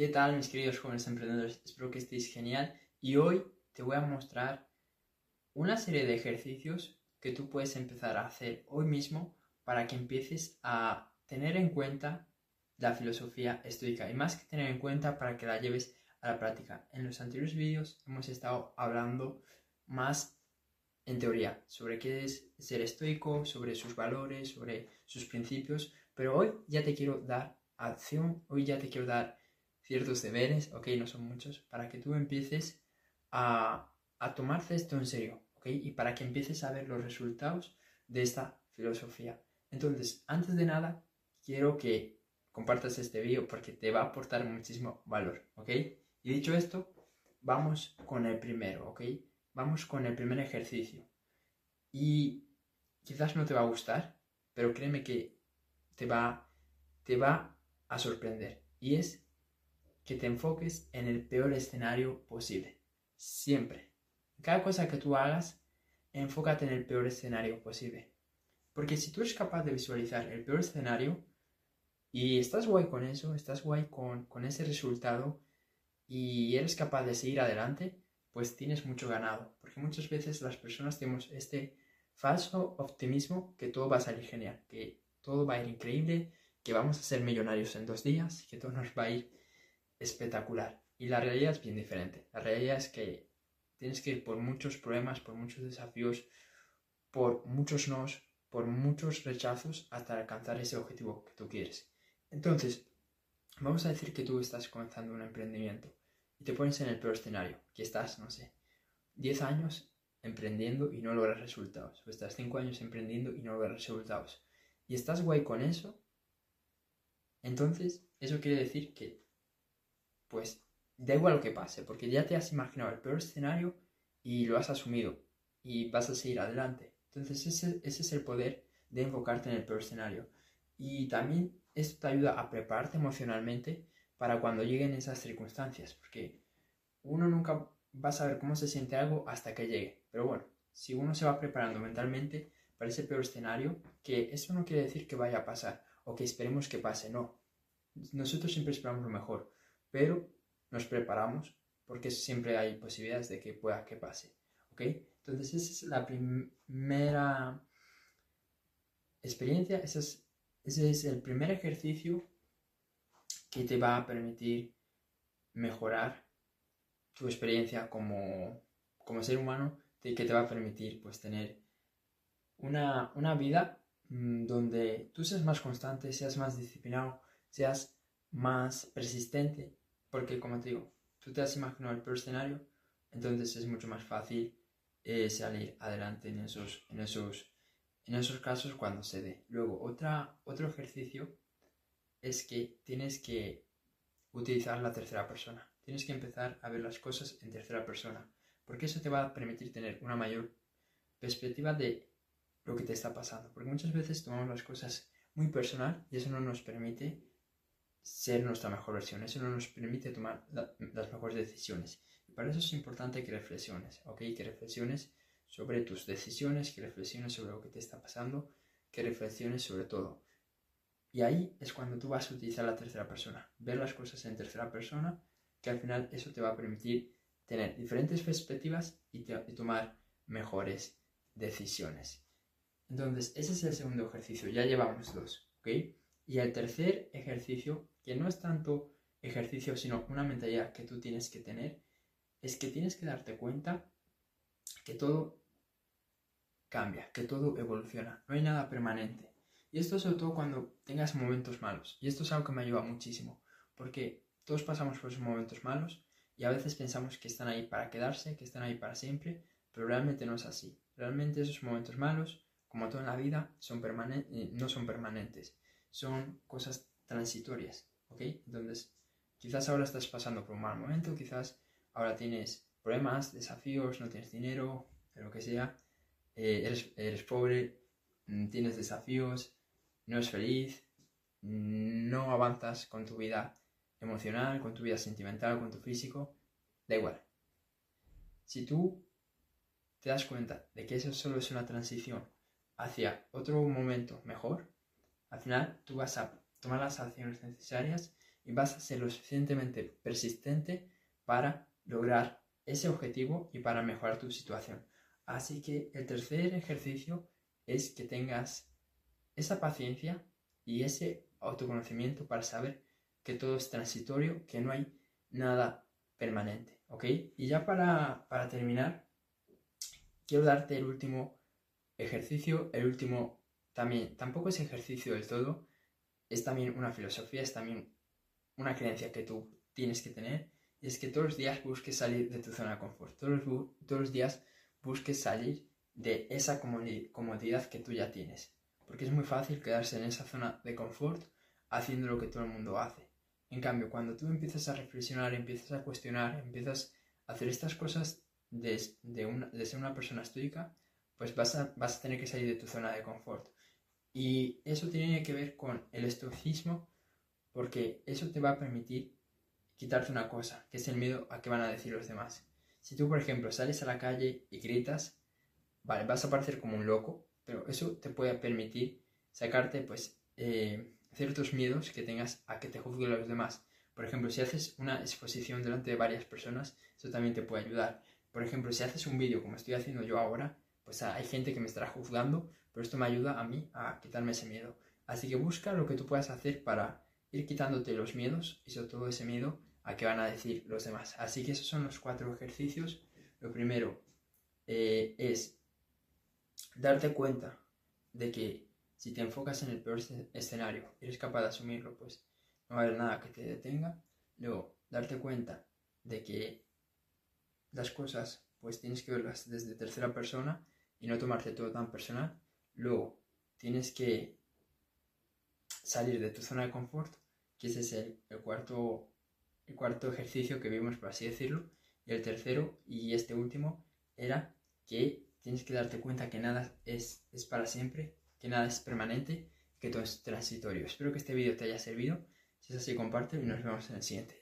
¿Qué tal mis queridos jóvenes emprendedores? Espero que estéis genial y hoy te voy a mostrar una serie de ejercicios que tú puedes empezar a hacer hoy mismo para que empieces a tener en cuenta la filosofía estoica y más que tener en cuenta para que la lleves a la práctica. En los anteriores vídeos hemos estado hablando más en teoría sobre qué es ser estoico, sobre sus valores, sobre sus principios, pero hoy ya te quiero dar acción, hoy ya te quiero dar ciertos deberes, ok, no son muchos, para que tú empieces a, a tomarte esto en serio, ok, y para que empieces a ver los resultados de esta filosofía. Entonces, antes de nada, quiero que compartas este vídeo porque te va a aportar muchísimo valor, ok. Y dicho esto, vamos con el primero, ok. Vamos con el primer ejercicio. Y quizás no te va a gustar, pero créeme que te va, te va a sorprender. Y es que te enfoques en el peor escenario posible. Siempre. Cada cosa que tú hagas, enfócate en el peor escenario posible. Porque si tú eres capaz de visualizar el peor escenario y estás guay con eso, estás guay con, con ese resultado y eres capaz de seguir adelante, pues tienes mucho ganado. Porque muchas veces las personas tenemos este falso optimismo que todo va a salir genial, que todo va a ir increíble, que vamos a ser millonarios en dos días, que todo nos va a ir espectacular. Y la realidad es bien diferente. La realidad es que tienes que ir por muchos problemas, por muchos desafíos, por muchos nos, por muchos rechazos hasta alcanzar ese objetivo que tú quieres. Entonces, vamos a decir que tú estás comenzando un emprendimiento y te pones en el peor escenario, que estás, no sé, 10 años emprendiendo y no logras resultados, o estás 5 años emprendiendo y no logras resultados, y estás guay con eso, entonces eso quiere decir que pues da igual lo que pase, porque ya te has imaginado el peor escenario y lo has asumido y vas a seguir adelante. Entonces ese, es el poder de enfocarte en el peor escenario. Y también esto te ayuda a prepararte emocionalmente para cuando lleguen esas circunstancias, porque uno nunca va a saber cómo se siente algo hasta que llegue. Pero bueno, si uno se va preparando mentalmente para ese peor escenario, que eso no quiere decir que vaya a pasar o que esperemos que pase, no. Nosotros siempre esperamos lo mejor, pero nos preparamos porque siempre hay posibilidades de que pueda que pase. ¿Ok? Entonces esa es la primera experiencia, ese es, ese es el primer ejercicio que te va a permitir mejorar tu experiencia como, como ser humano, que te va a permitir pues tener una, una vida mm, donde tú seas más constante, seas más disciplinado, seas más persistente porque, como te digo, tú te has imaginado el peor escenario, entonces es mucho más fácil eh, salir adelante en esos, en, esos, en esos casos cuando se dé. Luego, otra, otro ejercicio es que tienes que utilizar la tercera persona. Tienes que empezar a ver las cosas en tercera persona, porque eso te va a permitir tener una mayor perspectiva de lo que te está pasando. Porque muchas veces tomamos las cosas muy personal y eso no nos permite ser nuestra mejor versión. Eso no nos permite tomar las mejores decisiones. Y para eso es importante que reflexiones, ¿ok? Que reflexiones sobre tus decisiones, que reflexiones sobre lo que te está pasando, que reflexiones sobre todo. Y ahí es cuando tú vas a utilizar la tercera persona, ver las cosas en tercera persona, que al final eso te va a permitir tener diferentes perspectivas y, y tomar mejores decisiones. Entonces, ese es el segundo ejercicio, ya llevamos dos, ¿ok? Y el tercer ejercicio, que no es tanto ejercicio, sino una mentalidad que tú tienes que tener, es que tienes que darte cuenta que todo cambia, que todo evoluciona, no hay nada permanente. Y esto sobre todo cuando tengas momentos malos. Y esto es algo que me ayuda muchísimo, porque todos pasamos por esos momentos malos y a veces pensamos que están ahí para quedarse, que están ahí para siempre, pero realmente no es así. Realmente esos momentos malos, como todo en la vida, son eh, no son permanentes son cosas transitorias, ¿ok? Entonces, quizás ahora estás pasando por un mal momento, quizás ahora tienes problemas, desafíos, no tienes dinero, lo que sea, eh, eres, eres pobre, mm, tienes desafíos, no eres feliz, no avanzas con tu vida emocional, con tu vida sentimental, con tu físico, da igual. Si tú te das cuenta de que eso solo es una transición hacia otro momento mejor, al final tú vas a tomar las acciones necesarias y vas a ser lo suficientemente persistente para lograr ese objetivo y para mejorar tu situación. Así que el tercer ejercicio es que tengas esa paciencia y ese autoconocimiento para saber que todo es transitorio, que no hay nada permanente, ¿ok? Y ya para, para terminar, quiero darte el último ejercicio, el último también, tampoco es ejercicio del todo, es también una filosofía, es también una creencia que tú tienes que tener, y es que todos los días busques salir de tu zona de confort, todos los, todos los días busques salir de esa comodidad que tú ya tienes, porque es muy fácil quedarse en esa zona de confort haciendo lo que todo el mundo hace. En cambio, cuando tú empiezas a reflexionar, empiezas a cuestionar, empiezas a hacer estas cosas de, de, ser una persona estoica, pues vas a, vas a tener que salir de tu zona de confort. Y eso tiene que ver con el estoicismo, porque eso te va a permitir quitarte una cosa, que es el miedo a qué van a decir los demás. Si tú, por ejemplo, sales a la calle y gritas, vas a parecer como un loco, pero eso te puede permitir sacarte, pues, eh, ciertos miedos que tengas a que te juzguen los demás. Por ejemplo, si haces una exposición delante de varias personas, eso también te puede ayudar. Por ejemplo, si haces un vídeo como estoy haciendo yo ahora, pues hay gente que me estará juzgando, pero esto me ayuda a mí a quitarme ese miedo. Así que busca lo que tú puedas hacer para ir quitándote los miedos y sobre todo ese miedo a qué van a decir los demás. Así que esos son los cuatro ejercicios. Lo primero eh, es darte cuenta de que si te enfocas en el peor escenario eres capaz de asumirlo, pues no va a haber nada que te detenga. Luego, darte cuenta de que las cosas pues tienes que verlas desde tercera persona y no tomarte todo tan personal. Luego, tienes que salir de tu zona de confort, que ese es el, cuarto, el cuarto ejercicio que vimos, por así decirlo. Y el tercero, y este último, era que tienes que darte cuenta que nada es, es para siempre, que nada es permanente, que todo es transitorio. Espero que este vídeo te haya servido. Si es así, comparte y nos vemos en el siguiente.